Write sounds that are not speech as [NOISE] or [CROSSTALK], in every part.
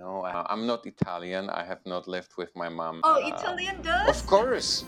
No, I'm not Italian. I have not lived with my mom. Oh, uh, Italian does? Of course.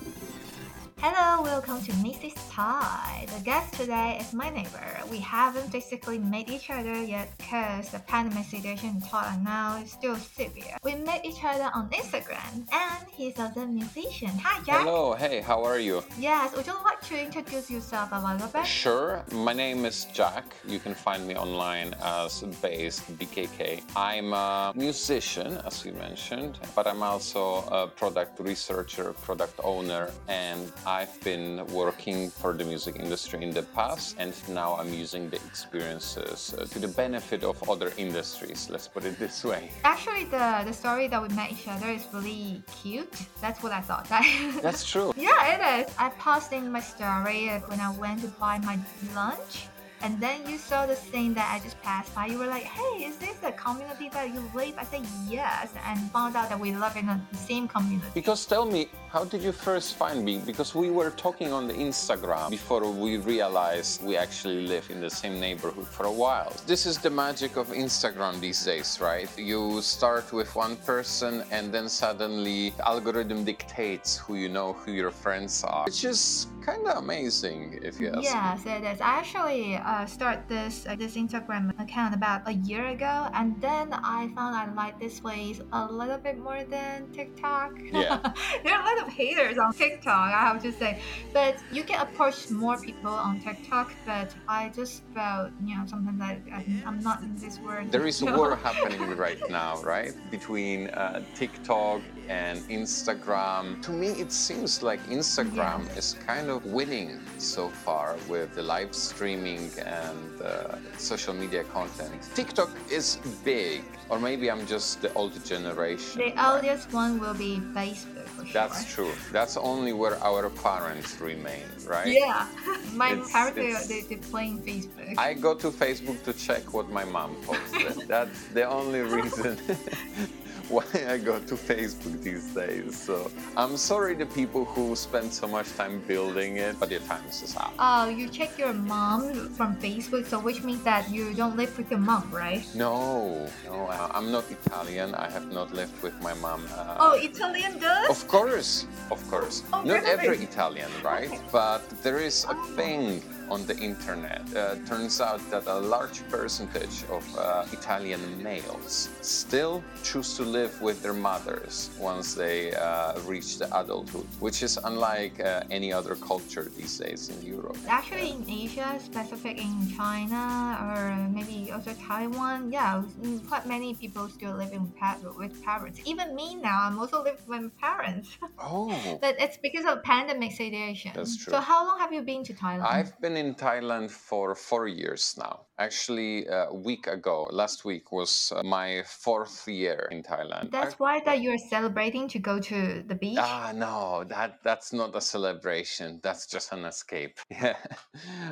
Hello, welcome to Mrs. Thai. The guest today is my neighbor. We haven't basically met each other yet because the pandemic situation in Thailand now is still severe. We met each other on Instagram and he's also a musician. Hi, Jack. Hello, hey, how are you? Yes, would you like to introduce yourself a little bit? Sure. My name is Jack. You can find me online as Bass BKK. I'm a musician, as you mentioned, but I'm also a product researcher, product owner, and I've been working for the music industry in the past, and now I'm using the experiences uh, to the benefit of other industries. Let's put it this way. Actually, the, the story that we met each other is really cute. That's what I thought. [LAUGHS] That's true. Yeah, it is. I posted in my story when I went to buy my lunch. And then you saw the thing that I just passed by. You were like, hey, is this the community that you live? I said, yes. And found out that we live in the same community. Because tell me, how did you first find me? Because we were talking on the Instagram before we realized we actually live in the same neighborhood for a while. This is the magic of Instagram these days, right? You start with one person and then suddenly the algorithm dictates who you know, who your friends are. Which is kind of amazing if you ask me. Yes, it is. Actually uh, started this uh, this Instagram account about a year ago, and then I found I like this place a little bit more than TikTok. [LAUGHS] Yeah. there are a lot of haters on TikTok, I have to say, but you can approach more people on TikTok. But I just felt, you know, sometimes I, I I'm not in this world. There is a [LAUGHS] war happening right now, right? Between uh, TikTok and Instagram. To me, it seems like Instagram is kind of winning so far with the live streaming and uh, social media content. TikTok is big, or maybe I'm just the old generation. The oldest one will be Facebook sure. That's true. That's only where our parents remain, right? Yeah, [LAUGHS] my It's- parents they, they playing Facebook. I go to Facebook to check what my mom posted. [LAUGHS] That's the only reason [LAUGHS] why I go to Facebook these days. So I'm sorry the people who spend so much time building it, but the time is up. Oh, you check your mom from Facebook, so which means that you don't live with your mom, right? No, no, I'm not Italian. I have not lived with my mom. uh, Oh, Italian does? Of course, of course. Oh, Not really? every Italian, right? Okay. But there is a thing on the internet. Uh, turns out that a large percentage of uh, Italian males still choose to live with their mothers once they uh, reach the adulthood, which is unlike uh, any other culture these days in Europe. Actually, in Asia, specific in China or maybe also Taiwan, yeah, quite many people still living with, with parents. Even me now, I'm also living with my parents. Oh, [LAUGHS] but it's because of pandemic situation. That's true. So how long have you been to Thailand? I've been in Thailand for four years now. Actually, uh, a week ago, last week was uh, my fourth year in Thailand. That's why that you're celebrating to go to the beach. Ah, no, that that's not a celebration. That's just an escape. [LAUGHS] Yeah.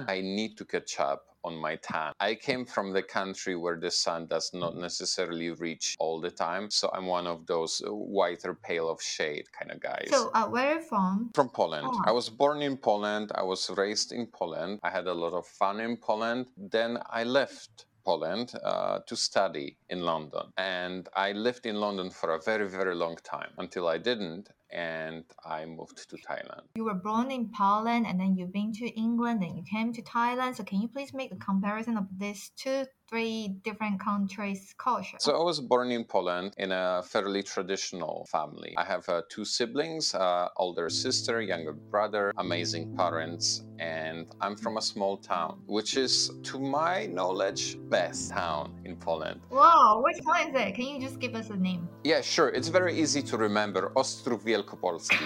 I need to catch up on my tan. I came from the country where the sun does not necessarily reach all the time, so I'm one of those uh, whiter pale of shade kind of guys. So, uh, where are you from? from Poland. Oh. I was born in Poland. I was raised in Poland. I had a lot of fun in Poland. Then I left Poland uh, to study in London. And I lived in London for a very, very long time until I didn't. And I moved to Thailand. You were born in Poland and then you've been to England and you came to Thailand. So, can you please make a comparison of these two, three different countries' culture? So I was born in Poland in a fairly traditional family. I have uh, two siblings, uh, older sister, younger brother, amazing parents, and I'm from a small town, which is, to my knowledge, best town in Poland. Wow, which one is it? Can you just give us a name? Yeah, sure. It's very easy to remember. Ostrów Wielkopolski.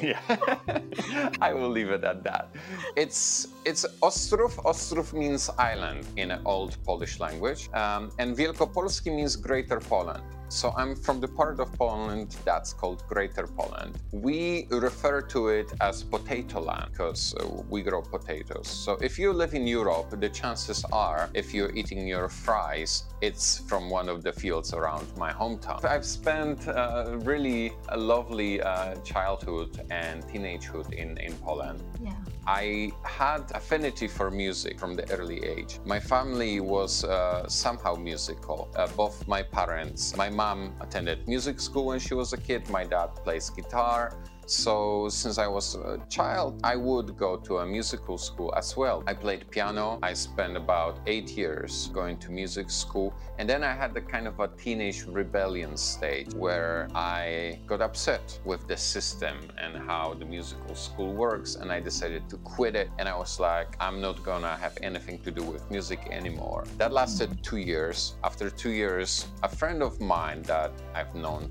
[LAUGHS] yeah, [LAUGHS] I will leave it at that. It's it's Ostrów. Ostrów means island in an old Polish language, um, and Wielkopolski means Greater Poland. So I'm from the part of Poland that's called Greater Poland. We refer to it as potato land because uh, we grow potatoes. So if you live in Europe, the chances are if you're eating your fries, it's from one of the fields around my hometown. I've spent uh, really a lovely uh, childhood and teenagehood in, in Poland. Yeah. I had affinity for music from the early age. My family was uh, somehow musical. Uh, both my parents, my mom attended music school when she was a kid. My dad plays guitar. So since I was a child, I would go to a musical school as well. I played piano. I spent about eight years going to music school. And then I had the kind of a teenage rebellion stage where I got upset with the system and how the musical school works. And I decided to quit it. And I was like, I'm not gonna have anything to do with music anymore. That lasted two years. After two years, a friend of mine that I've known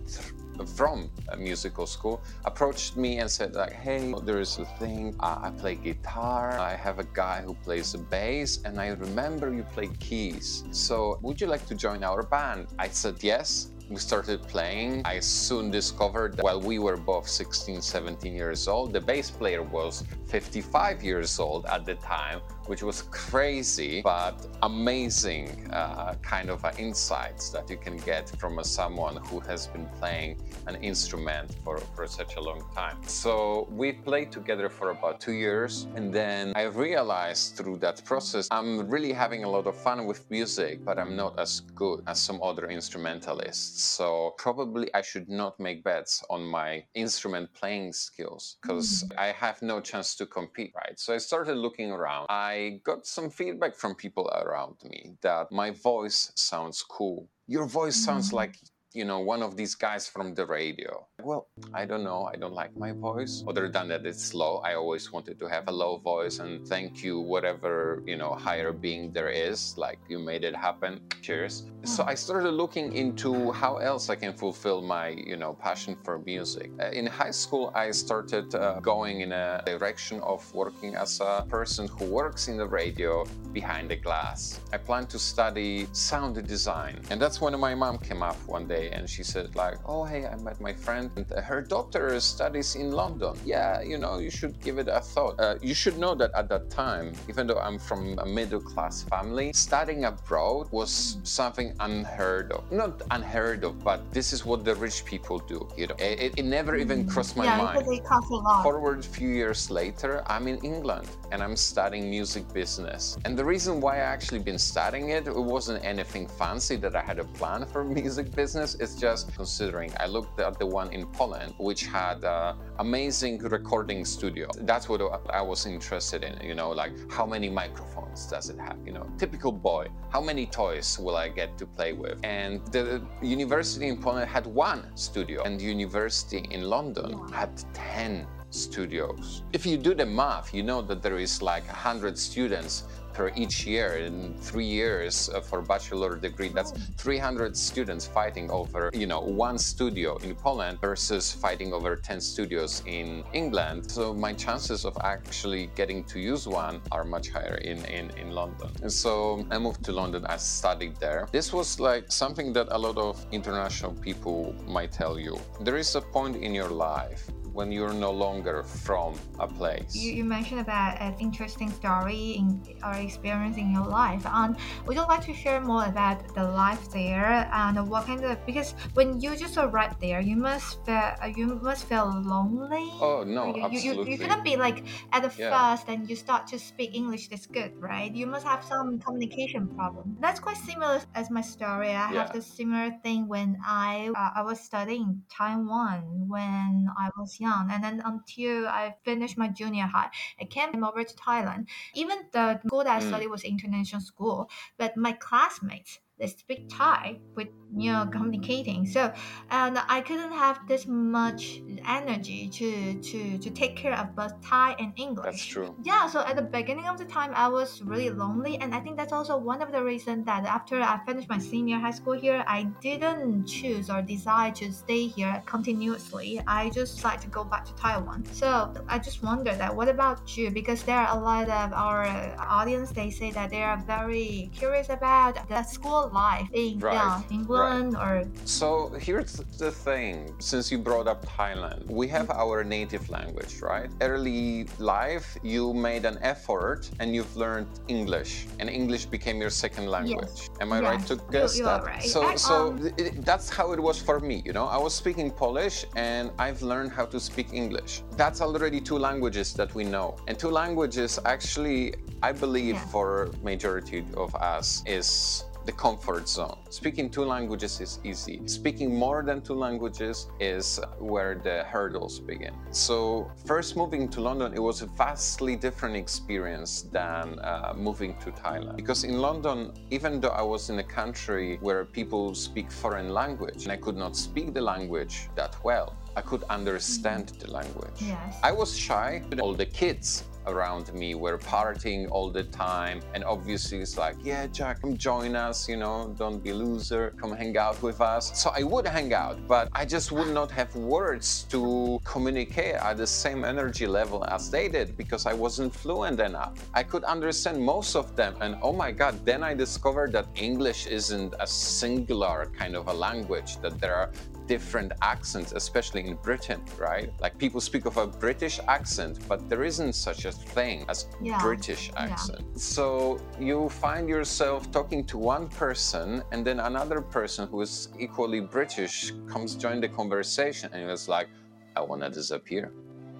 from a musical school approached me and said like hey there is a thing. I play guitar. I have a guy who plays the bass and i remember you play keys. So would you like to join our band? I said yes we started playing. I soon discovered that while we were both 16, 17 years old, the bass player was 55 years old at the time, which was crazy but amazing uh, kind of uh, insights that you can get from uh, someone who has been playing an instrument for, for such a long time. So we played together for about two years, and then I realized through that process I'm really having a lot of fun with music, but I'm not as good as some other instrumentalists. So probably I should not make bets on my instrument playing skills because mm. I have no chance to compete, right? So I started looking around. I got some feedback from people around me that my voice sounds cool. Your voice sounds mm. like you know, one of these guys from the radio. Well, I don't know. I don't like my voice. Other than that, it's low. I always wanted to have a low voice and thank you, whatever, you know, higher being there is. Like you made it happen. Cheers. So I started looking into how else I can fulfill my, you know, passion for music. Uh, in high school, I started uh, going in a direction of working as a person who works in the radio behind the glass. I planned to study sound design. And that's when my mom came up one day day and she said like oh hey i met my friend. And her daughter studies in london. Yeah you know you should give it a thought. Uh, you should know that at that time even though i'm from a middle class family studying abroad was something unheard of. Not unheard of but this is what the rich people do you know. It, it never even mm. crossed my yeah, mind. because it costs a lot. forward a few years later i'm in england and i'm studying music business. And the reason why i actually been studying it it wasn't anything fancy that i had a plan for [LAUGHS] music business it's just considering I looked at the one in Poland, which had uh, amazing recording studio. That's what I was interested in. You know, like how many microphones does it have? You know, typical boy. How many toys will I get to play with? And the university in Poland had one studio, and the university in London had ten studios. If you do the math, you know that there is like 100 students per each year in three years uh, for bachelor degree. That's 300 students fighting over you know one studio in poland versus fighting over 10 studios in england. So my chances of actually getting to use one are much higher in, in, in london. And so i moved to london. I studied there. This was like something that a lot of international people might tell you. There is a point in your life when you're no longer from a place. You, you mentioned about an interesting story in or experience in your life. And would you like to share more about the life there and what kind of because when you just arrived there, you must feel you must feel lonely. Oh no, you, absolutely. You, you, cannot be like at the yeah. first and you start to speak English that's good, right? You must have some communication problem. That's quite similar as my story. I yeah. have the similar thing when I uh, I was studying Taiwan when I was young young. And then until I finished my junior high, I came over to Thailand. Even the school that I mm. studied was international school, but my classmates they speak Thai with you know communicating. So and I couldn't have this much energy to to to take care of both Thai and English. That's true. Yeah. So at the beginning of the time, I was really lonely, and I think that's also one of the reasons that after I finished my senior high school here, I didn't choose or decide to stay here continuously. I just decided to go back to Taiwan. So I just wonder that what about you? Because there are a lot of our audience. They say that they are very curious about the school life in Right, yeah, England or So here's the thing since you brought up Thailand, we have our native language, right? Early life, you made an effort and you've learned English, and English became your second language. Am I right to guess you that? right. So, I- so um, th- it, that's how it was for me, you know? I was speaking Polish and I've learned how to speak English. That's already two languages that we know. And two languages actually, I believe, Yeah. for majority of us is the comfort zone. Speaking two languages is easy. Speaking more than two languages is where the hurdles begin. So, first moving to London, it was a vastly different experience than uh, moving to Thailand. Because in London, even though I was in a country where people speak foreign language and I could not speak the language that well, I could understand the language. Yes. I was shy. With all the kids around me were partying all the time. And obviously, it's like, yeah, Jack, come join us, you know, don't be loser, come hang out with us. So I would hang out, but I just would not have words to communicate at the same energy level as they did because I wasn't fluent enough. I could understand most of them. And oh my God, then I discovered that English isn't a singular kind of a language, that there are different accents, especially in Britain, right? Like people speak of a British accent, but there isn't such a thing as Yeah, British yeah. accent. So you find yourself talking to one person, and then another person who is equally British comes join the conversation, and it's like, I want to disappear.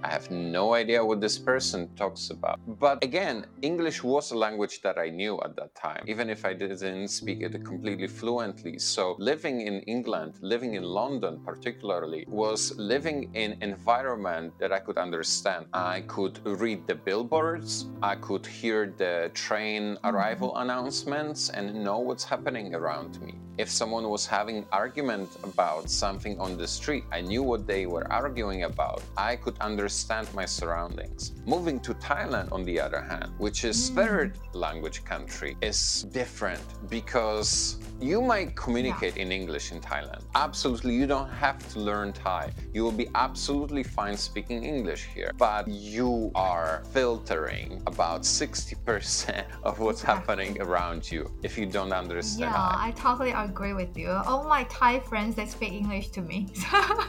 I have no idea what this person talks about. But again, English was a language that I knew at that time, even if I didn't speak it completely fluently. So living in England, living in London particularly, was living in an environment that I could understand. I could read the billboards, I could hear the train arrival announcements and know what's happening around me. If someone was having argument about something on the street, I knew what they were arguing about. I could understand my surroundings. Moving to Thailand, on the other hand, which is mm. third language country, is different because you might communicate in English in Thailand. Absolutely, you don't have to learn Thai. You will be absolutely fine speaking English here, but you are filtering about 60% [LAUGHS] of what's happening around you if you don't understand Yeah, Thai. I totally agree with you. All my Thai friends they speak English to me. [LAUGHS]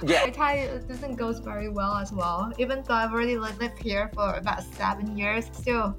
Yeah. my Thai doesn't go very well as well. Even though I've already lived here for about seven years, still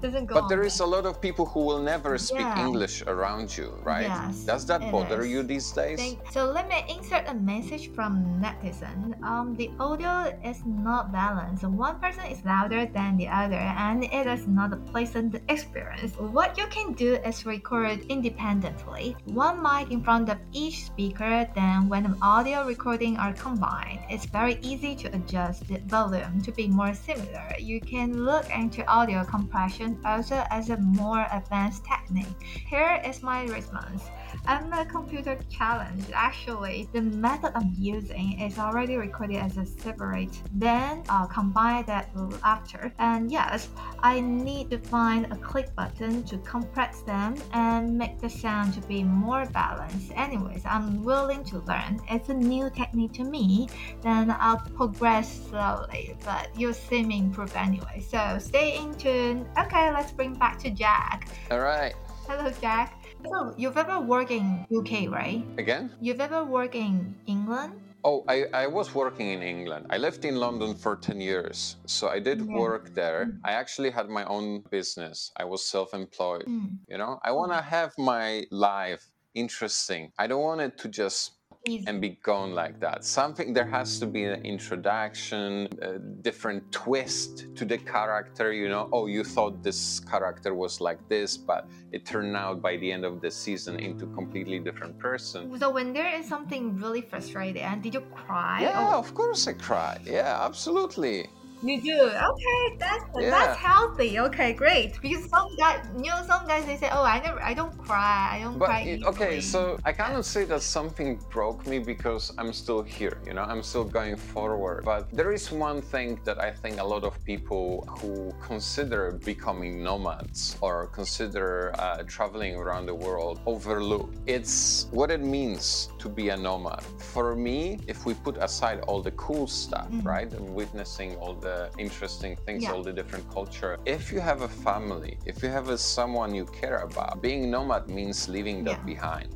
doesn't go. But there is a lot of people who will never speak Yeah. English around you, right? Yes, Does that bother is. you these days? Thank- So let me insert a message from netizen. Um, the audio is not balanced. One person is louder than the other, and it is not a pleasant experience. What you can do is record independently. One mic in front of each speaker. Then, when the audio recording are combined, it's very easy to adjust the volume to be more similar. You can look into audio compression also as a more advanced technique. Here is my response. I'm a computer challenge. Actually, the method I'm using is already recorded as a separate, then I'll combine that after. And yes, I need to find a click button to compress them and make the sound to be more balanced. Anyways, I'm willing to learn. It's a new technique to me. Then I'll progress slowly, but you'll see me improve anyway. So stay in tune. Okay, let's bring back to Jack. All right. Hello, Jack. So you've ever worked in UK, right? Again? You've ever worked in England? Oh, I, I was working in England. I lived in London for 10 years. So I did Yeah. work there. Mm. I actually had my own business. I was self employed. Mm, You know, I want to have my life interesting. I don't want it to just easy. and be gone like that. Something there has to be an introduction, a different twist to the character. You know, oh, you thought this character was like this, but it turned out by the end of the season into completely different person. So when there is something really frustrating, and did you cry? Yeah, Or- of course I cried. Yeah, absolutely. You do. Okay, that's Yeah. that's healthy. Okay, great. Because some guys, you know, some guys they say, "Oh, I never, I don't cry. I don't But cry." it- okay, so I cannot say that something broke me because I'm still here, you know, I'm still going forward. But there is one thing that I think a lot of people who consider becoming nomads or consider uh, traveling around the world overlook. It's what it means to be a nomad. For me, if we put aside all the cool stuff, Mhm. right, and witnessing all the interesting things, Yeah. all the different culture, if you have a family, if you have a, someone you care about, being nomad nomad means leaving that Yeah. behind.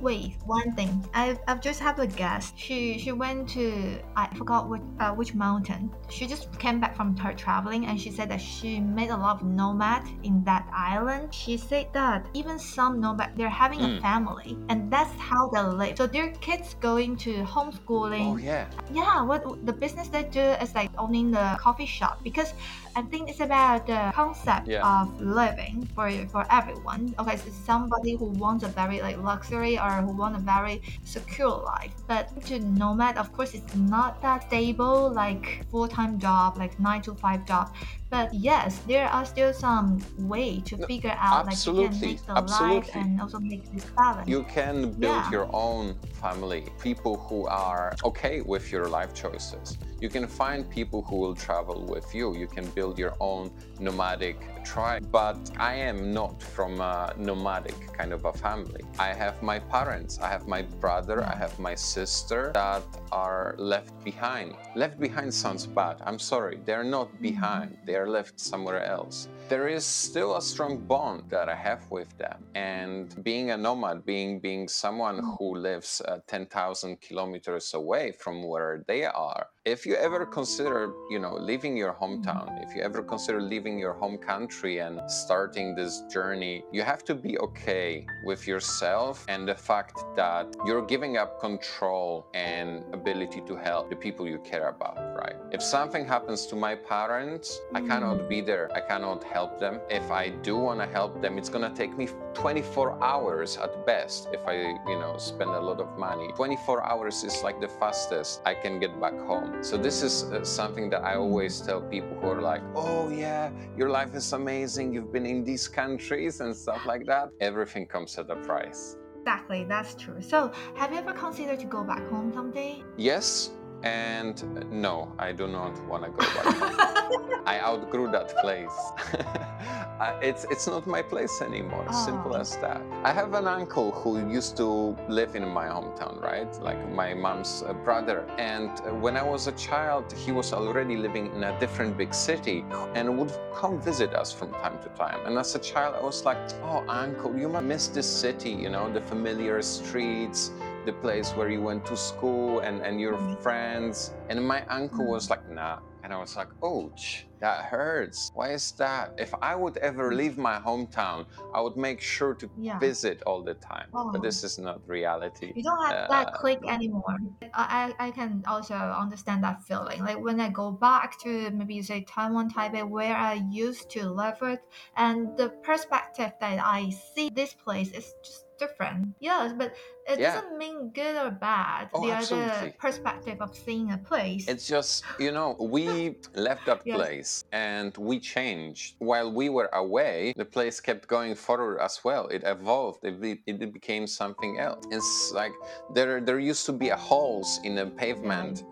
Wait, one thing. I've, I've just have a guess. She she went to I forgot which uh, which mountain. She just came back from her traveling and she said that she made a lot of nomad in that island. She said that even some nomad they're having a Mm. family and that's how they live. So their kids going to homeschooling. Oh yeah. Yeah, what the business they do is like owning the coffee shop because I think it's about the concept Yeah. of living for for everyone. Okay, so somebody who wants a very like luxury or who want a very secure life. But to nomad, of course, it's not that stable like full time job, like nine to five job. But yes, there are still some way to No, figure out like you can absolutely, make the life absolutely. and also make this balance. You can build Yeah. your own family, people who are okay with your life choices. You can find people who will travel with you. You can build your own nomadic tribe. But I am not from a nomadic kind of a family. I have my parents, I have my brother, I have my sister that are left behind. Left behind sounds bad. I'm sorry. They're not mm-hmm. behind, they are left somewhere else. There is still a strong bond that I have with them. And being a nomad, being being someone who lives uh, 10,000 kilometers away from where they are, if you ever consider, you know, leaving your mm-hmm. hometown, if you ever consider leaving your home country and starting this journey, you have to be okay with yourself and the fact that you're giving up control and ability to help the people you care about, right? If something happens to my parents, I cannot mm-hmm. be there. I cannot help them. If I do want to help them, it's going to take me 24 hours at best if I, you know, spend a lot of money. 24 hours is like the fastest I can get back home. So this is uh, something that I always tell people who are like, "Oh yeah, your life is amazing. You've been in these countries and stuff like that." Everything comes at a price. Exactly, that's true. So, have you ever considered to go back home someday? Yes and no, I do not want to go back home. [LAUGHS] I outgrew that place. [LAUGHS] I- it's it's not my place anymore. Simple Oh. as that. I have an uncle who used to live in my hometown, right? Like my mom's uh, brother. And uh, when I was a child, he was already living in a different big city and would come visit us from time to time. And as a child, I was like, "Oh, uncle, you must miss this city. You know, the familiar streets." the place where you went to school and, and your Mhm. friends. And my uncle was like, nah. And I was like, ouch, that hurts. Why is that? If I would ever leave my hometown, I would make sure to Yeah. visit all the time. Oh. But this is not reality. You don't have that Uh, click anymore. I, I I can also understand that feeling. Like when I go back to maybe you say Taiwan, Taipei, where I used to live it, and the perspective that I see this place is just different. Yes, but it Yeah. doesn't mean good or bad. Oh, the absolutely. other perspective of seeing a place. It's just, you know, [LAUGHS] we left that Yes. place and we changed. While we were away, the place kept going forward as well. It evolved. It, it became something else. It's like there, there used to be a holes in the pavement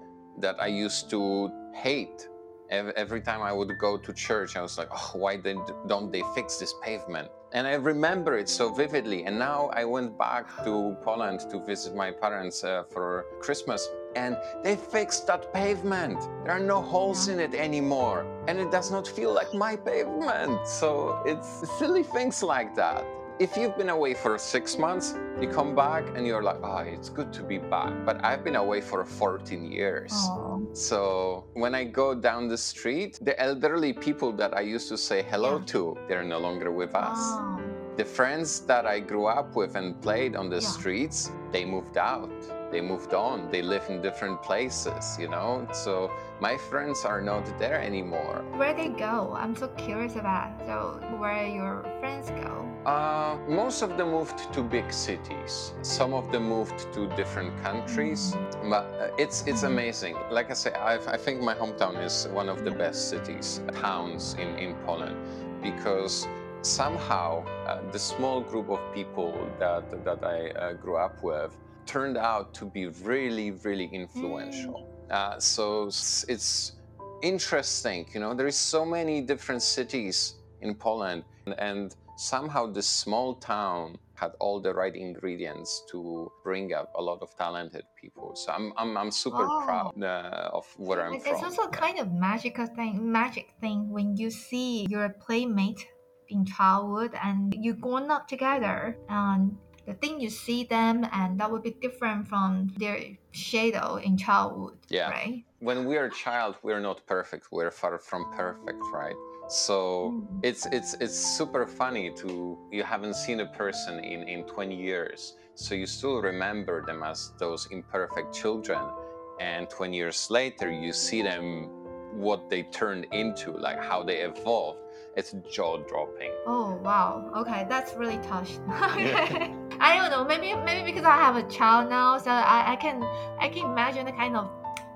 that I used to hate. Every time I would go to church, I was like, oh, why they, don't they fix this pavement? And I remember it so vividly. And now I went back to Poland to visit my parents uh, for Christmas, and they fixed that pavement. There are no holes in it anymore, and it does not feel like my pavement. So it's silly things like that. If you've been away for six months, you come back and you're like, oh, it's good to be back. But I've been away for 14 years. oh, So when I go down the street, the elderly people that I used to say hello Yeah. to, they're no longer with us. oh, The friends that I grew up with and played on the Yeah. streets, they moved out. They moved on. They live in different places, you know? So my friends are not there anymore. where they go? I'm so curious about. So where your friends go? Uh, most of them moved to big cities. Some of them moved to different countries. But uh, it's it's amazing. Like I say, I've, I think my hometown is one of the best cities, towns in, in Poland, because somehow uh, the small group of people that that I uh, grew up with turned out to be really really influential. Uh, so it's interesting, you know. There is so many different cities in Poland, and somehow this small town had all the right ingredients to bring up a lot of talented people. So I'm I'm, I'm super Oh. proud uh, of where I'm It- from. It's also a kind of magical thing, magic thing when you see your playmate in childhood and you grown up together and the thing you see them and that would be different from their shadow in childhood Yeah. right? When we are a child we're not perfect. We're far from perfect right? So Mm. it's it's it's super funny to you haven't seen a person in in 20 years so you still remember them as those imperfect children. And 20 years later you see them what they turned into like how they evolved it's jaw dropping Oh wow. Okay, that's really touched. [LAUGHS] okay. I don't know. Maybe maybe because I have a child now, so I, I can I can imagine the kind of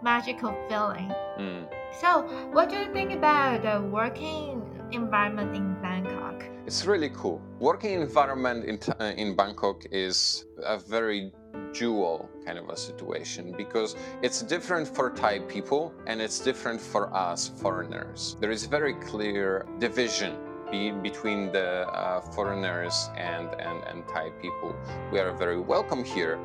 magical feeling. Mm. So, what do you think about the working environment in Bangkok? It's really cool. Working environment in, uh, in Bangkok is a very dual kind of a situation because it's different for Thai people and it's different for us foreigners. There is very clear division be, between the uh, foreigners and, and, and Thai people. We are very welcome here,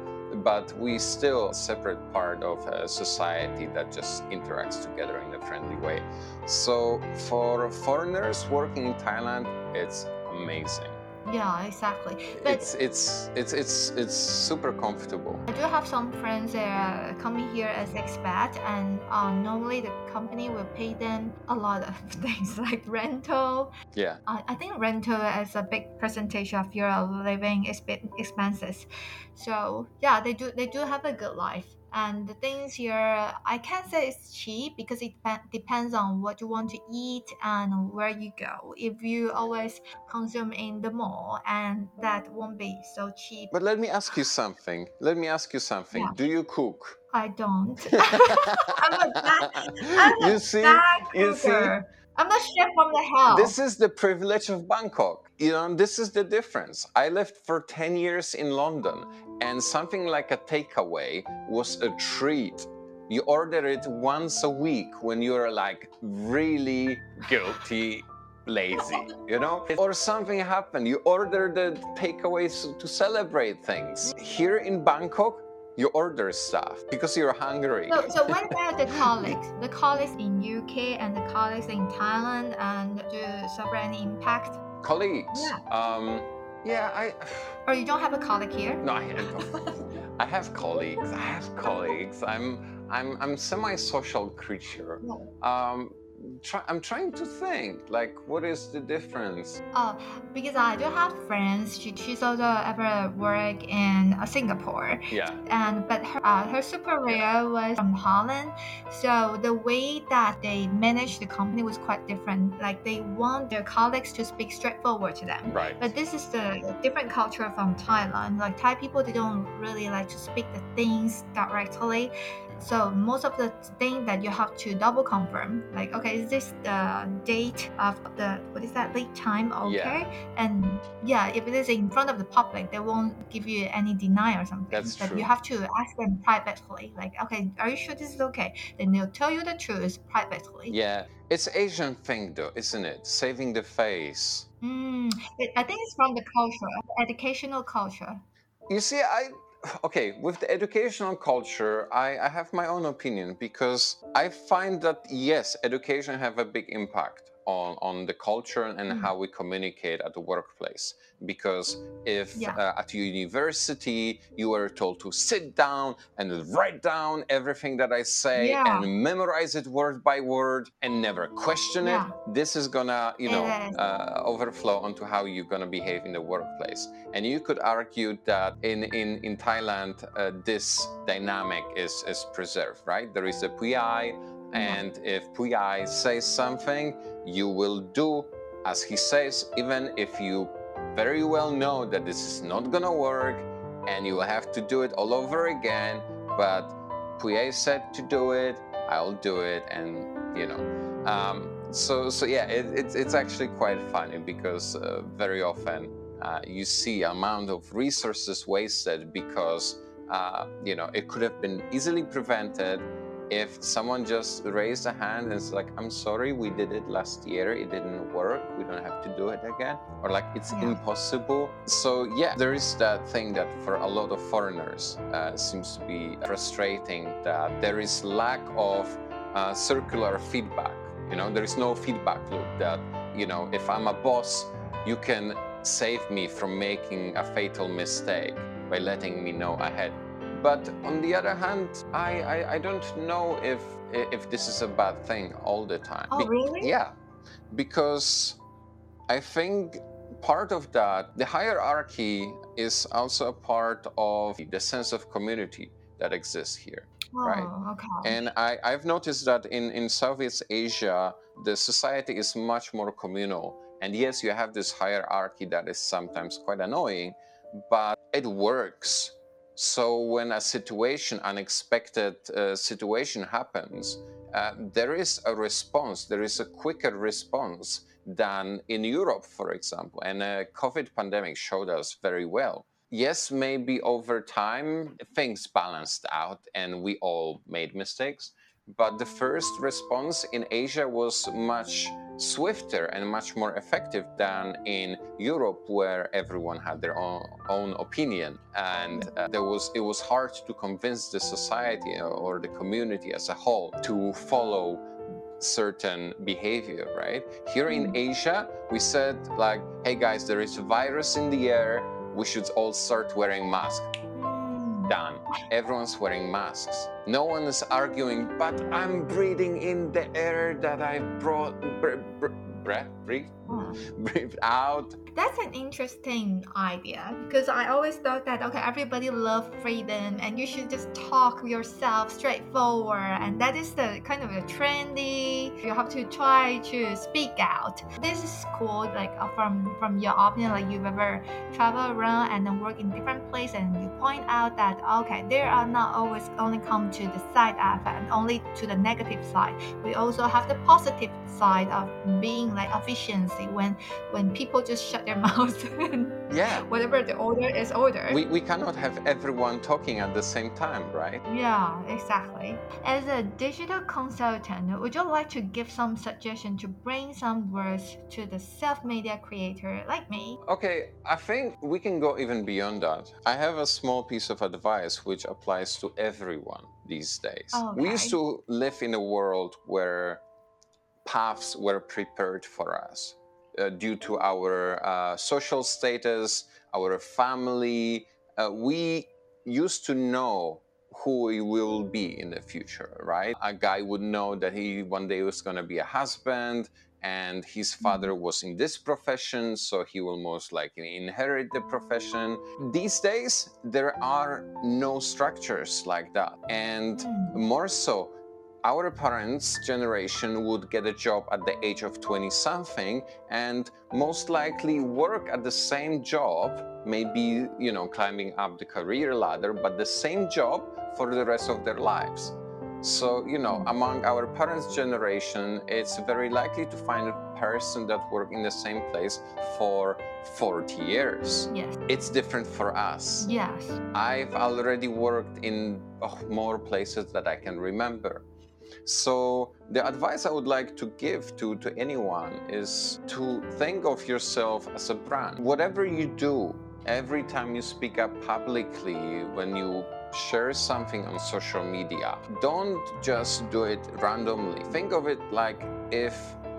but we still a separate part of a society that just interacts together in a friendly way. So for foreigners working in Thailand, it's amazing. Yeah, exactly. But It's it's it's it's it's super comfortable. I do have some friends that are coming here as expat, and uh, normally the company will pay them a lot of [LAUGHS] things like rental. Yeah. Uh, I think rental is a big percentage of your living exp- expenses. So yeah, they do they do have a good life. And the things here, I can't say it's cheap because it depends on what you want to eat and where you go. If you always consume in the mall, and that won't be so cheap. But let me ask you something. Let me ask you something. Yeah. Do you cook? I don't. [LAUGHS] I'm a bad, I'm a you see, bad you see, cooker. I'm a chef from the house. this is the privilege of Bangkok. You know, this is the difference. I lived for 10 years in London, and something like a takeaway was a treat. You order it once a week when you're like really guilty, lazy, you know? Or something happened. You order the takeaways to celebrate things. Here in Bangkok, you order stuff because you're hungry. So, so what [LAUGHS] about the colleagues? The colleagues in UK and the colleagues in Thailand, and suffer any impact? Colleagues. Yeah. Um, yeah, I. Or you don't have a colleague here? No, I, [LAUGHS] I have colleagues. I have colleagues. I'm I'm I'm semi-social creature. Um, try, I'm trying to think like what is the difference? Oh, because I do have friends. She, she's also ever work in uh, Singapore, Yeah. and but her, uh, her superior was from Holland. So the way that they manage the company was quite different. Like they want their colleagues to speak straightforward to them. Right. But this is the different culture from Thailand. Like Thai people, they don't really like to speak the things directly. So most of the thing that you have to double confirm, like okay, is this the date of the what is that lead time? Okay, and yeah, if it is in front of the public, they won't give you any deny or something. That's but true. you have to ask them privately, like okay, are you sure this is okay? Then they'll tell you the truth privately. Yeah. It's Asian thing though, isn't it? Saving the face. Mm, I think it's from the culture, the educational culture. You see, I okay with the educational culture, I, I have my own opinion because I find that yes, education have a big impact on on the culture and Mm. how we communicate at the workplace. Because if Yeah. uh, at university you were told to sit down and write down everything that I say Yeah. and memorize it word by word and never question Yeah. it, this is gonna you know uh, overflow onto how you're gonna behave in the workplace. And you could argue that in in in Thailand, uh, this dynamic is is preserved, right? There is a pui, and if pui says something, you will do as he says, even if you very well know that this is not gonna work, and you will have to do it all over again. But pui said to do it, I'll do it, and you know. Um, so so yeah, it, it's it's actually quite funny because uh, very often uh, you see amount of resources wasted because uh, you know it could have been easily prevented if someone just raised a hand and is like, "I'm sorry, we did it last year. It didn't work. We don't have to do it again," or like, "It's Yeah. impossible." So yeah, there is that thing that for a lot of foreigners uh, seems to be frustrating that there is lack of uh, circular feedback. You know, there is no feedback loop that, you know, if I'm a boss, you can save me from making a fatal mistake by letting me know ahead. But on the other hand, I, I, I don't know if if this is a bad thing all the time. Oh, really? Yeah, because I think part of that, the hierarchy is also a part of the sense of community that exists here. Oh, right. okay. And I, I've noticed that in, in Southeast Asia, the society is much more communal. And yes, you have this hierarchy that is sometimes quite annoying, but it works. So when a situation, unexpected uh, situation happens, uh, there is a response. There is a quicker response than in Europe, for example. And the COVID pandemic showed us very well. Yes, maybe over time things balanced out and we all made mistakes. But the first response in Asia was much swifter and much more effective than in Europe, where everyone had their own, own opinion, and uh, there was it was hard to convince the society or the community as a whole to follow certain behavior. Right here in Asia, we said like, "Hey guys, there is a virus in the air. We should all start wearing masks." Done. Everyone's wearing masks. No one is arguing, but I'm breathing in the air that I brought, br- br- breath, breathe, [LAUGHS] breathe out. That's an interesting idea because I always thought that okay, everybody love freedom and you should just talk yourself straightforward, and that is the kind of a trendy. You have to try to speak out. This is cool, like uh, from from your opinion, like you've ever traveled around and then work in different places, and you point out that okay, there are not always only come to the side of and only to the negative side. We also have the positive side of being like efficiency when when people just shut their [LAUGHS] mouths and Yeah. whatever the order is order. We, we cannot have everyone talking at the same time, right? yeah, exactly. As a digital consultant, would you like to give some suggestion to bring some words to the self-media creator like me? Okay, I think we can go even beyond that. I have a small piece of advice which applies to everyone these days. We used to live in a world where paths were prepared for us uh, due to our uh, social status, our family. Uh, we used to know who we will be in the future, right? A guy would know that he one day was going to be a husband and his father was in this profession, so he will most likely inherit the profession. These days, there are no structures like that. And Mm. more so, our parents' generation would get a job at the age of 20 something and most likely work at the same job, maybe, you know, climbing up the career ladder, but the same job for the rest of their lives. So, you know, hmm. among our parents' generation, it's very likely to find a person that worked in the same place for 40 years. Yes. It's different for us. Yes. I've already worked in oh, more places that I can remember. So, the advice I would like to give to, to anyone is to think of yourself as a brand. Whatever you do, every time you speak up publicly, when you share something on social media, don't just do it randomly. Think of it like if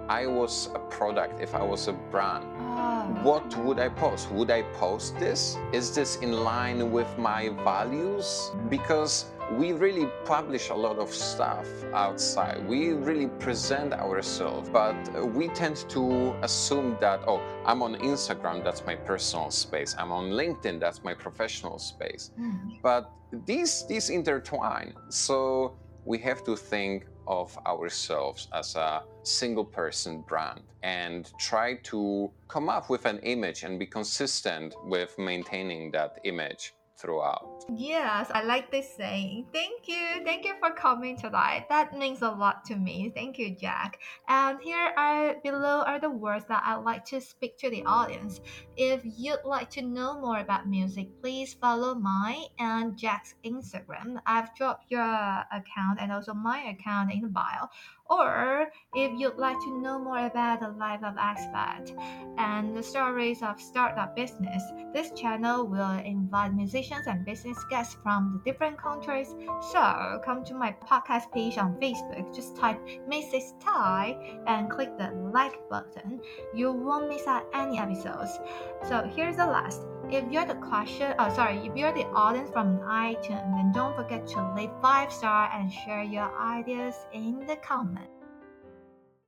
I was a product, if I was a brand Oh. what would I post? Would I post this? Is this in line with my values? Because we really publish a lot of stuff outside. We really present ourselves, but we tend to assume that, oh, I'm on Instagram, that's my personal space. I'm on LinkedIn, that's my professional space. Mm. But these these intertwine. So we have to think of ourselves as a single person brand and try to come up with an image and be consistent with maintaining that image throughout. Yes, I like this saying. Thank you. Thank you for coming tonight. That means a lot to me. Thank you, Jack. And here are below are the words that I'd like to speak to the audience. If you'd like to know more about music, please follow mine and Jack's Instagram. I've dropped your account and also my account in the bio. Or if you'd like to know more about the life of expat and the stories of startup business, this channel will invite musicians and business guests from the different countries. So come to my podcast page on Facebook, just type Mrs. Thai and click the like button. You won't miss out any episodes. So here's the last. If you're the question, oh sorry, if you're the audience from iTunes, then don't forget to leave five star and share your ideas in the comments.